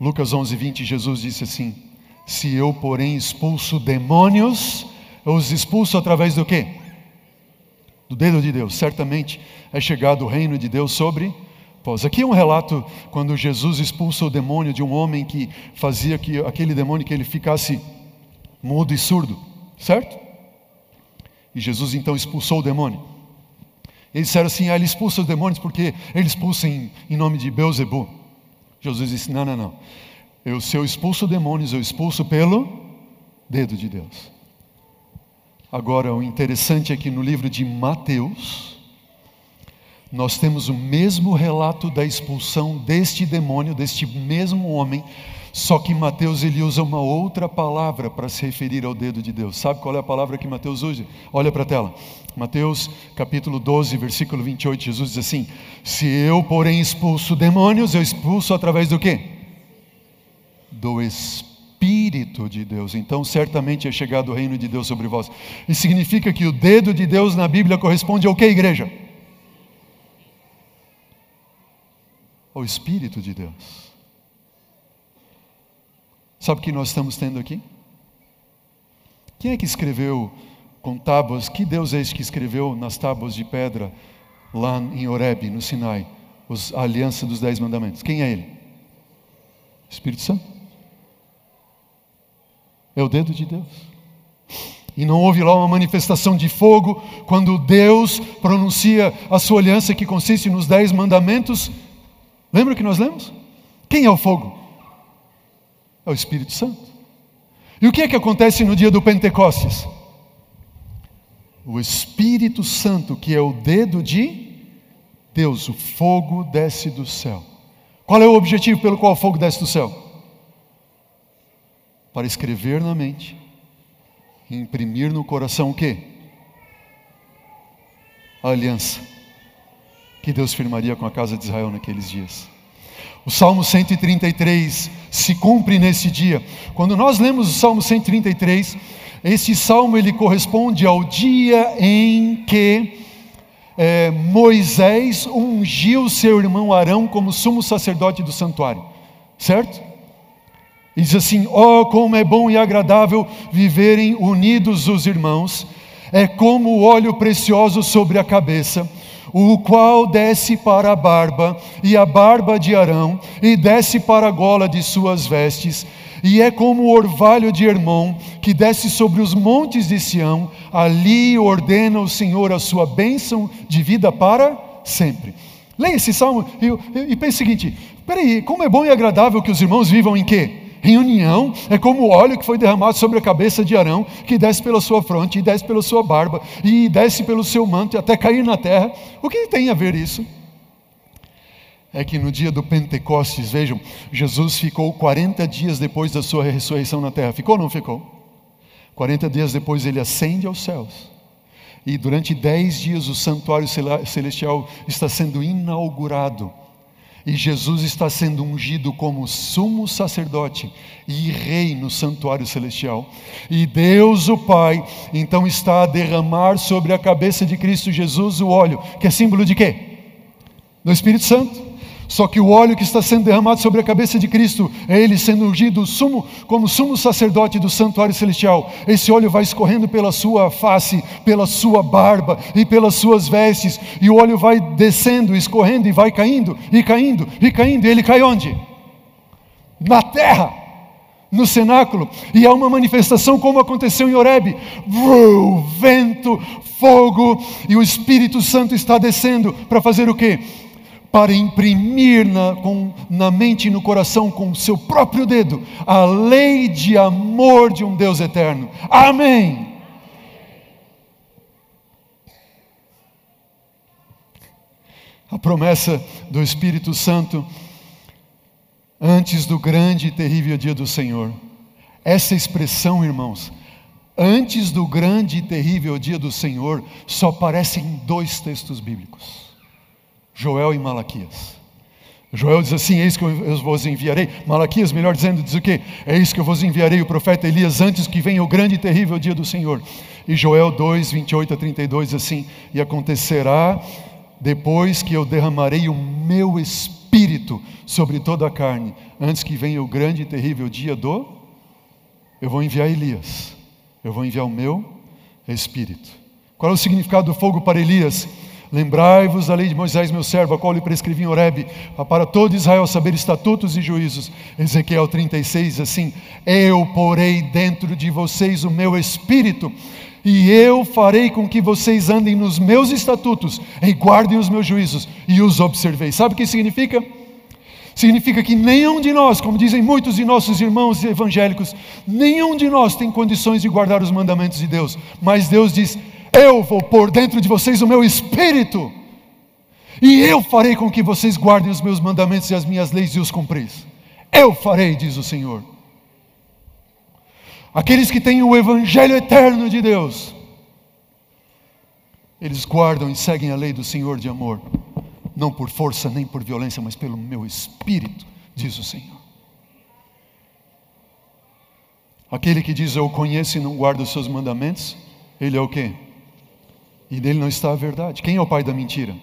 Lucas 11, 20, Jesus disse assim: Se eu, porém, expulso demônios, eu os expulso através do quê? Do dedo de Deus. Certamente é chegado o reino de Deus sobre vós. Aqui é um relato quando Jesus expulsa o demônio de um homem que fazia que aquele demônio que ele ficasse mudo e surdo, certo? E Jesus então expulsou o demônio. Eles disseram assim: ah, ele expulsa os demônios porque ele expulsa em, em nome de Beuzebu. Jesus disse: não, não, não. Eu, se eu expulso demônios, eu expulso pelo dedo de Deus. Agora, o interessante é que no livro de Mateus, nós temos o mesmo relato da expulsão deste demônio, deste mesmo homem, só que Mateus ele usa uma outra palavra para se referir ao dedo de Deus. Sabe qual é a palavra que Mateus usa? Olha para a tela. Mateus capítulo 12, versículo 28, Jesus diz assim: Se eu, porém, expulso demônios, eu expulso através do quê? Do Espírito de Deus. Então, certamente é chegado o reino de Deus sobre vós. Isso significa que o dedo de Deus na Bíblia corresponde ao que, igreja? ao Espírito de Deus. Sabe o que nós estamos tendo aqui? Quem é que escreveu com tábuas? Que Deus é esse que escreveu nas tábuas de pedra lá em Horeb, no Sinai, a aliança dos dez mandamentos? Quem é ele? Espírito Santo. É o dedo de Deus. E não houve lá uma manifestação de fogo quando Deus pronuncia a sua aliança que consiste nos dez mandamentos. Lembra que nós lemos? Quem é o fogo? É o Espírito Santo. E o que é que acontece no dia do Pentecostes? O Espírito Santo, que é o dedo de Deus, o fogo desce do céu. Qual é o objetivo pelo qual o fogo desce do céu? Para escrever na mente imprimir no coração o quê? A aliança que Deus firmaria com a casa de Israel naqueles dias. O Salmo 133 se cumpre nesse dia. Quando nós lemos o Salmo 133, esse salmo ele corresponde ao dia em que é, Moisés ungiu seu irmão Arão como sumo sacerdote do santuário, certo? E diz assim: Oh, como é bom e agradável viverem unidos os irmãos, é como o óleo precioso sobre a cabeça o qual desce para a barba, e a barba de Arão, e desce para a gola de suas vestes, e é como o orvalho de Hermon, que desce sobre os montes de Sião, ali ordena o Senhor a sua bênção de vida para sempre. Leia esse salmo e, e, e pense o seguinte: peraí, como é bom e agradável que os irmãos vivam em quê? Em união, é como o óleo que foi derramado sobre a cabeça de Arão, que desce pela sua fronte, e desce pela sua barba, e desce pelo seu manto, até cair na terra. O que tem a ver isso? É que no dia do Pentecostes, vejam, Jesus ficou 40 dias depois da sua ressurreição na terra. Ficou ou não ficou? 40 dias depois ele ascende aos céus. E durante dez dias o santuário celestial está sendo inaugurado e Jesus está sendo ungido como sumo sacerdote e rei no santuário celestial. E Deus, o Pai, então está a derramar sobre a cabeça de Cristo Jesus o óleo, que é símbolo de quê? Do Espírito Santo. Só que o óleo que está sendo derramado sobre a cabeça de Cristo é ele sendo ungido sumo, como sumo sacerdote do santuário celestial. Esse óleo vai escorrendo pela sua face, pela sua barba e pelas suas vestes, e o óleo vai descendo, escorrendo e vai caindo, e caindo, e caindo. E ele cai onde? Na terra no cenáculo, e há uma manifestação como aconteceu em Horebe: vento, fogo, e o Espírito Santo está descendo para fazer o quê? Para imprimir na, com, na mente e no coração com o seu próprio dedo a lei de amor de um Deus eterno. Amém. A promessa do Espírito Santo antes do grande e terrível dia do Senhor. Essa expressão, irmãos, antes do grande e terrível dia do Senhor, só aparece em dois textos bíblicos. Joel e Malaquias. Joel diz assim: Eis que eu vos enviarei. Malaquias, melhor dizendo, diz o quê? Eis que eu vos enviarei o profeta Elias antes que venha o grande e terrível dia do Senhor. E Joel 2, 28 a 32 diz assim: E acontecerá depois que eu derramarei o meu espírito sobre toda a carne, antes que venha o grande e terrível dia do. Eu vou enviar Elias, eu vou enviar o meu espírito. Qual é o significado do fogo para Elias? Lembrai-vos da lei de Moisés, meu servo, a qual lhe prescrevi em Horebe, para todo Israel saber estatutos e juízos. Ezequiel 36, assim: Eu porei dentro de vocês o meu espírito, e eu farei com que vocês andem nos meus estatutos, e guardem os meus juízos, e os observeis. Sabe o que significa? Significa que nenhum de nós, como dizem muitos de nossos irmãos evangélicos, nenhum de nós tem condições de guardar os mandamentos de Deus, mas Deus diz: eu vou pôr dentro de vocês o meu espírito, e eu farei com que vocês guardem os meus mandamentos e as minhas leis e os cumpris. Eu farei, diz o Senhor. Aqueles que têm o Evangelho eterno de Deus, eles guardam e seguem a lei do Senhor de amor, não por força nem por violência, mas pelo meu espírito, diz o Senhor. Aquele que diz eu conheço e não guarda os seus mandamentos, ele é o quê? E nele não está a verdade. Quem é o pai da mentira?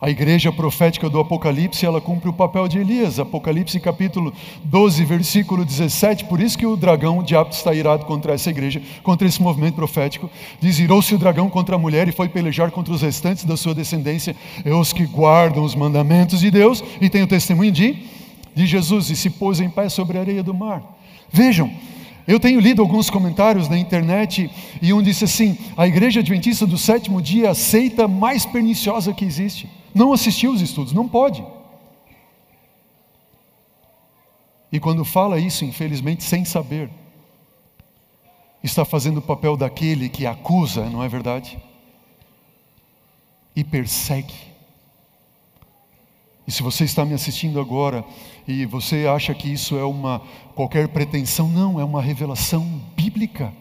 A igreja profética do Apocalipse, ela cumpre o papel de Elias. Apocalipse capítulo 12, versículo 17. Por isso que o dragão, o diabo está irado contra essa igreja, contra esse movimento profético. Diz: Irou-se o dragão contra a mulher e foi pelejar contra os restantes da sua descendência, é os que guardam os mandamentos de Deus e têm o testemunho de, de Jesus e se pôs em pé sobre a areia do mar. Vejam, eu tenho lido alguns comentários na internet e um disse assim: a igreja adventista do sétimo dia aceita mais perniciosa que existe não assistiu os estudos, não pode. E quando fala isso, infelizmente, sem saber, está fazendo o papel daquele que acusa, não é verdade? E persegue. E se você está me assistindo agora e você acha que isso é uma qualquer pretensão, não, é uma revelação bíblica.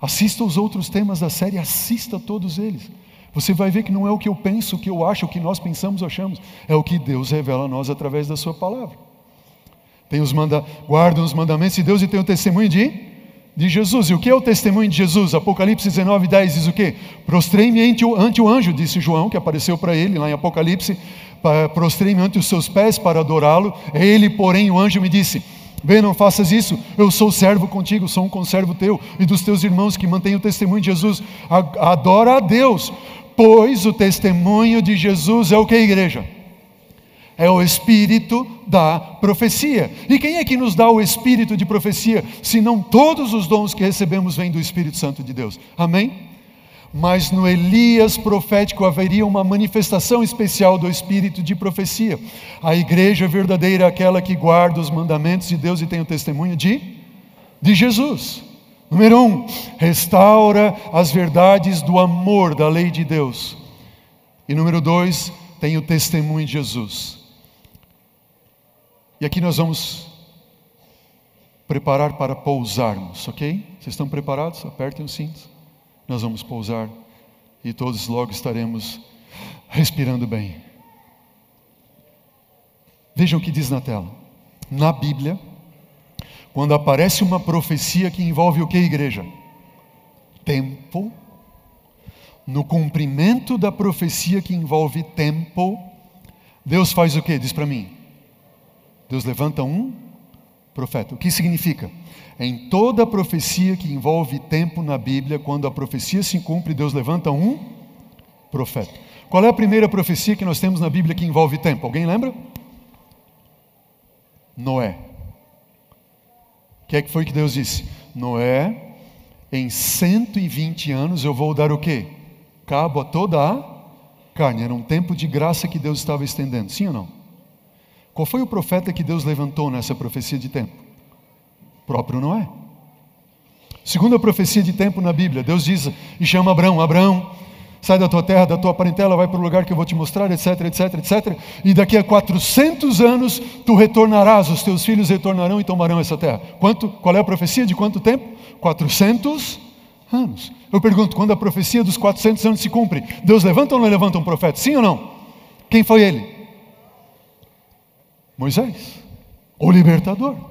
Assista os outros temas da série, assista todos eles. Você vai ver que não é o que eu penso, o que eu acho, o que nós pensamos, achamos, é o que Deus revela a nós através da Sua palavra. Tem os manda, guardam os mandamentos de Deus e tem o testemunho de, de Jesus. E o que é o testemunho de Jesus? Apocalipse 19, 10 diz o quê? Prostrei-me ante, ante o anjo, disse João, que apareceu para ele lá em Apocalipse. Prostrei-me ante os seus pés para adorá-lo. Ele, porém, o anjo me disse: Vê, não faças isso, eu sou servo contigo, sou um conservo teu e dos teus irmãos que mantêm o testemunho de Jesus. Adora a Deus, Pois o testemunho de Jesus é o que, igreja? É o espírito da profecia. E quem é que nos dá o espírito de profecia? Se não todos os dons que recebemos vêm do Espírito Santo de Deus. Amém? Mas no Elias profético haveria uma manifestação especial do espírito de profecia. A igreja verdadeira é aquela que guarda os mandamentos de Deus e tem o testemunho de, de Jesus. Número um, restaura as verdades do amor da lei de Deus. E número dois, tem o testemunho de Jesus. E aqui nós vamos preparar para pousarmos, ok? Vocês estão preparados? Apertem os cintos. Nós vamos pousar e todos logo estaremos respirando bem. Vejam o que diz na tela. Na Bíblia, quando aparece uma profecia que envolve o que, igreja? Tempo. No cumprimento da profecia que envolve tempo, Deus faz o que? Diz para mim. Deus levanta um profeta. O que significa? Em toda profecia que envolve tempo na Bíblia, quando a profecia se cumpre, Deus levanta um profeta. Qual é a primeira profecia que nós temos na Bíblia que envolve tempo? Alguém lembra? Noé que é que foi que Deus disse? Noé, em 120 anos eu vou dar o quê? Cabo a toda a carne. Era um tempo de graça que Deus estava estendendo, sim ou não? Qual foi o profeta que Deus levantou nessa profecia de tempo? Próprio Noé. Segunda profecia de tempo na Bíblia, Deus diz e chama Abraão, Abraão, sai da tua terra, da tua parentela, vai para o lugar que eu vou te mostrar, etc, etc, etc. E daqui a 400 anos tu retornarás, os teus filhos retornarão e tomarão essa terra. Quanto? Qual é a profecia de quanto tempo? 400 anos. Eu pergunto, quando a profecia dos 400 anos se cumpre, Deus levanta ou não levanta um profeta? Sim ou não? Quem foi ele? Moisés, o libertador.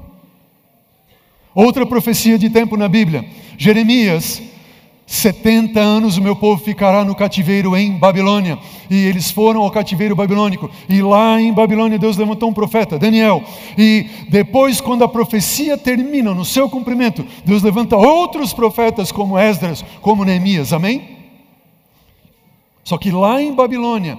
Outra profecia de tempo na Bíblia, Jeremias 70 anos o meu povo ficará no cativeiro em Babilônia. E eles foram ao cativeiro babilônico. E lá em Babilônia Deus levantou um profeta, Daniel. E depois, quando a profecia termina no seu cumprimento, Deus levanta outros profetas como Esdras, como Neemias. Amém? Só que lá em Babilônia,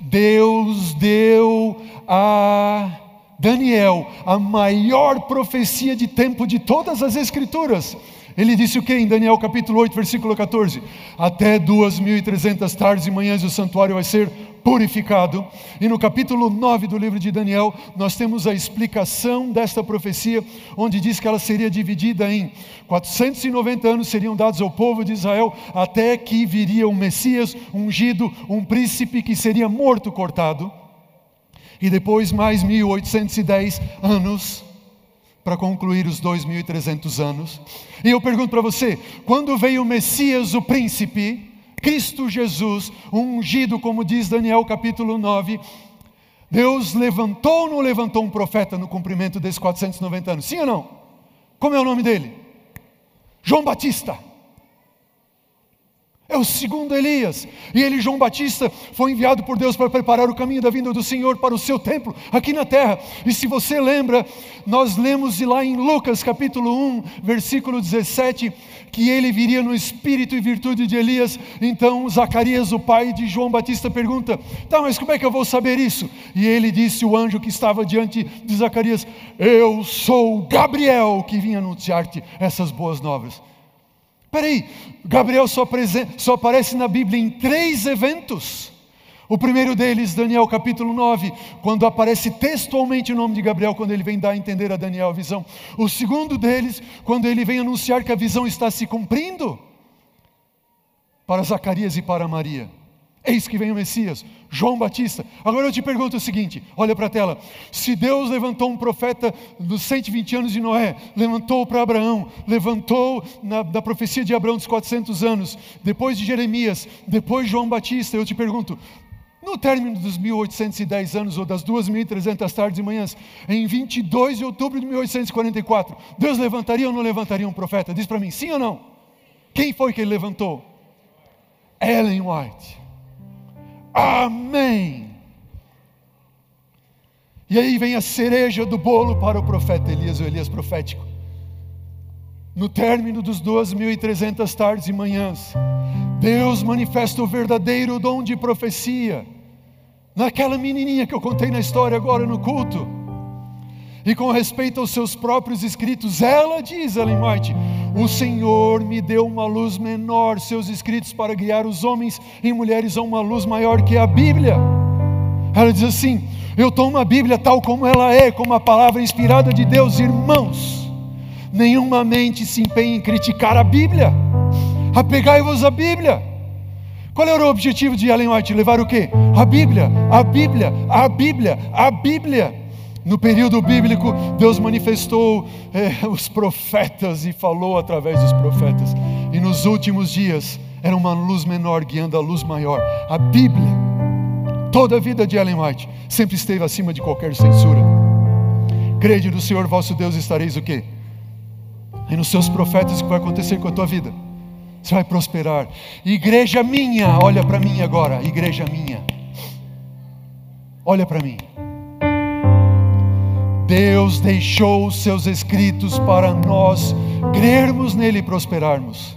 Deus deu a Daniel a maior profecia de tempo de todas as Escrituras. Ele disse o que em Daniel capítulo 8, versículo 14? Até 2.300 tardes e manhãs o santuário vai ser purificado. E no capítulo 9 do livro de Daniel, nós temos a explicação desta profecia, onde diz que ela seria dividida em 490 anos seriam dados ao povo de Israel, até que viria um Messias ungido, um príncipe que seria morto cortado. E depois mais 1810 anos para concluir os 2.300 anos. E eu pergunto para você: quando veio o Messias, o príncipe, Cristo Jesus, ungido, como diz Daniel capítulo 9, Deus levantou ou não levantou um profeta no cumprimento desses 490 anos? Sim ou não? Como é o nome dele? João Batista. É o segundo Elias. E ele, João Batista, foi enviado por Deus para preparar o caminho da vinda do Senhor para o seu templo aqui na terra. E se você lembra, nós lemos lá em Lucas capítulo 1, versículo 17, que ele viria no espírito e virtude de Elias. Então Zacarias, o pai de João Batista, pergunta: Tá, mas como é que eu vou saber isso? E ele disse: O anjo que estava diante de Zacarias: Eu sou Gabriel que vim anunciar-te essas boas novas. Peraí, Gabriel só, só aparece na Bíblia em três eventos. O primeiro deles, Daniel capítulo 9, quando aparece textualmente o nome de Gabriel, quando ele vem dar a entender a Daniel a visão. O segundo deles, quando ele vem anunciar que a visão está se cumprindo, para Zacarias e para Maria. Eis que vem o Messias, João Batista. Agora eu te pergunto o seguinte: olha para a tela. Se Deus levantou um profeta dos 120 anos de Noé, levantou para Abraão, levantou na, da profecia de Abraão dos 400 anos, depois de Jeremias, depois de João Batista, eu te pergunto: no término dos 1810 anos ou das 2.300 tardes e manhãs, em 22 de outubro de 1844, Deus levantaria ou não levantaria um profeta? Diz para mim, sim ou não? Quem foi que ele levantou? Ellen White. Amém. E aí vem a cereja do bolo para o profeta Elias, o Elias profético. No término dos 2.300 tardes e manhãs, Deus manifesta o verdadeiro dom de profecia naquela menininha que eu contei na história agora no culto. E com respeito aos seus próprios escritos, ela diz, Ellen White, o Senhor me deu uma luz menor, seus escritos, para guiar os homens e mulheres a uma luz maior que a Bíblia. Ela diz assim: Eu tomo a Bíblia tal como ela é, como a palavra inspirada de Deus, irmãos. Nenhuma mente se empenha em criticar a Bíblia. Apegai-vos à Bíblia. Qual era o objetivo de Ellen White? Levar o quê? A Bíblia, a Bíblia, a Bíblia, a Bíblia. No período bíblico, Deus manifestou é, os profetas e falou através dos profetas. E nos últimos dias, era uma luz menor guiando a luz maior. A Bíblia, toda a vida de Ellen White, sempre esteve acima de qualquer censura. Crede no Senhor vosso Deus, estareis o quê? E nos seus profetas, o que vai acontecer com a tua vida? Você vai prosperar. Igreja minha, olha para mim agora, igreja minha. Olha para mim. Deus deixou os seus escritos para nós crermos nele e prosperarmos.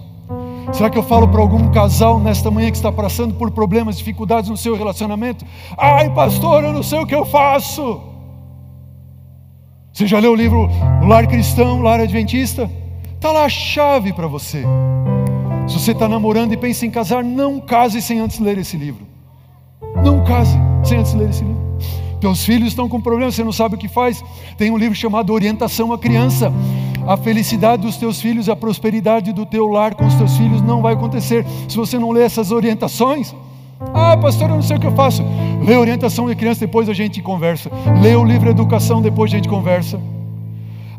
Será que eu falo para algum casal nesta manhã que está passando por problemas, dificuldades no seu relacionamento? Ai, pastor, eu não sei o que eu faço. Você já leu o livro O Lar Cristão, o Lar Adventista? Está lá a chave para você. Se você está namorando e pensa em casar, não case sem antes ler esse livro. Não case sem antes ler esse livro. Teus filhos estão com problema, você não sabe o que faz. Tem um livro chamado Orientação à Criança. A felicidade dos teus filhos, a prosperidade do teu lar com os teus filhos não vai acontecer se você não ler essas orientações. Ah, pastor, eu não sei o que eu faço. Lê orientação de criança, depois a gente conversa. Lê o livro Educação, depois a gente conversa.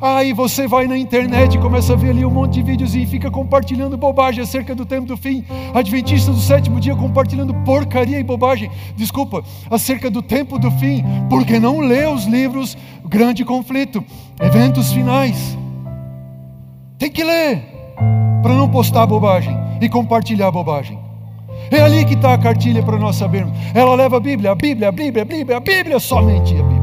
Aí você vai na internet e começa a ver ali um monte de vídeos e fica compartilhando bobagem acerca do tempo do fim. Adventista do sétimo dia compartilhando porcaria e bobagem. Desculpa, acerca do tempo do fim, porque não lê os livros Grande Conflito, Eventos Finais. Tem que ler para não postar bobagem e compartilhar bobagem. É ali que está a cartilha para nós sabermos. Ela leva a Bíblia, a Bíblia, a Bíblia, a Bíblia, a Bíblia, somente a Bíblia.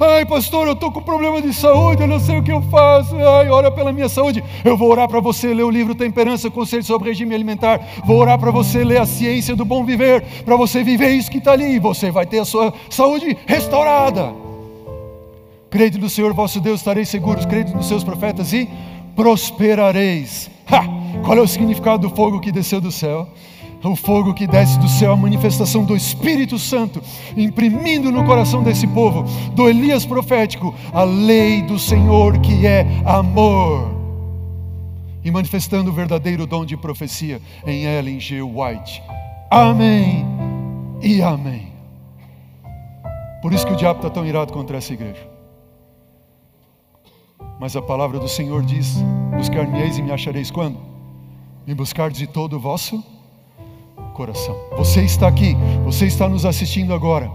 Ai, pastor, eu estou com problema de saúde, eu não sei o que eu faço. Ai, ora pela minha saúde. Eu vou orar para você ler o livro Temperança, Conselho sobre Regime Alimentar. Vou orar para você ler a ciência do bom viver, para você viver isso que está ali. E você vai ter a sua saúde restaurada. Crede no Senhor vosso Deus, estareis seguros. Crede nos seus profetas e prosperareis. Ha! Qual é o significado do fogo que desceu do céu? O fogo que desce do céu, a manifestação do Espírito Santo, imprimindo no coração desse povo, do Elias profético, a lei do Senhor que é amor, e manifestando o verdadeiro dom de profecia em Ellen G. White. Amém e amém. Por isso que o diabo está tão irado contra essa igreja. Mas a palavra do Senhor diz: Buscar-me-eis e me achareis quando? Me buscar de todo o vosso coração. Você está aqui, você está nos assistindo agora,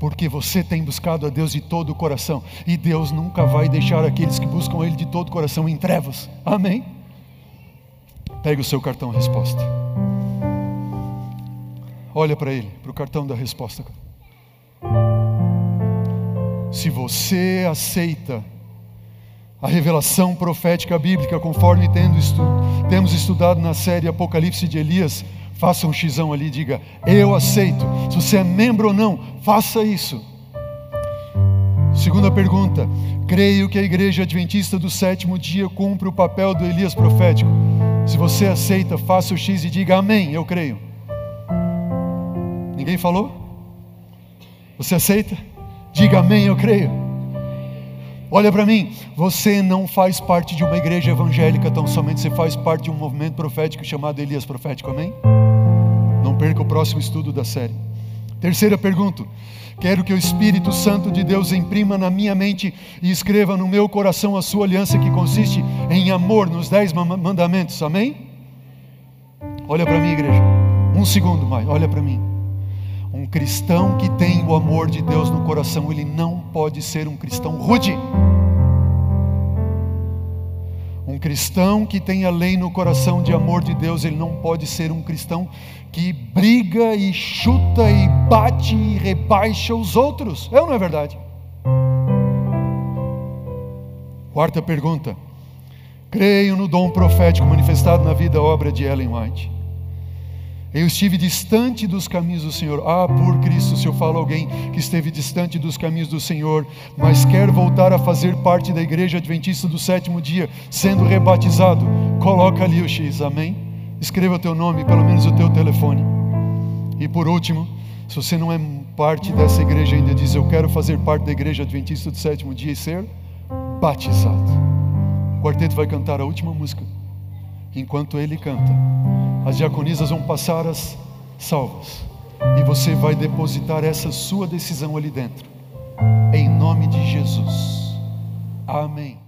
porque você tem buscado a Deus de todo o coração, e Deus nunca vai deixar aqueles que buscam Ele de todo o coração em trevas. Amém? Pegue o seu cartão resposta. Olha para ele, para o cartão da resposta. Se você aceita a revelação profética bíblica, conforme temos estudado na série Apocalipse de Elias, faça um xizão ali, diga: Eu aceito. Se você é membro ou não, faça isso. Segunda pergunta: Creio que a igreja adventista do sétimo dia cumpre o papel do Elias profético. Se você aceita, faça o X e diga Amém, eu creio. Ninguém falou? Você aceita? Diga Amém, eu creio. Olha para mim, você não faz parte de uma igreja evangélica tão somente, você faz parte de um movimento profético chamado Elias Profético, amém? Perca o próximo estudo da série. Terceira pergunta: Quero que o Espírito Santo de Deus imprima na minha mente e escreva no meu coração a sua aliança que consiste em amor nos dez mandamentos. Amém? Olha para mim, igreja. Um segundo mais, olha para mim. Um cristão que tem o amor de Deus no coração, ele não pode ser um cristão rude. Um cristão que tem a lei no coração de amor de Deus, ele não pode ser um cristão que briga e chuta e bate e rebaixa os outros. É ou não é verdade? Quarta pergunta. Creio no dom profético manifestado na vida obra de Ellen White. Eu estive distante dos caminhos do Senhor. Ah, por Cristo, se eu falo alguém que esteve distante dos caminhos do Senhor, mas quer voltar a fazer parte da igreja adventista do sétimo dia, sendo rebatizado, coloca ali o X, amém? Escreva o teu nome, pelo menos o teu telefone. E por último, se você não é parte dessa igreja ainda, diz: Eu quero fazer parte da igreja adventista do sétimo dia e ser batizado. O quarteto vai cantar a última música. Enquanto ele canta, as diaconisas vão passar as salvas. E você vai depositar essa sua decisão ali dentro. Em nome de Jesus. Amém.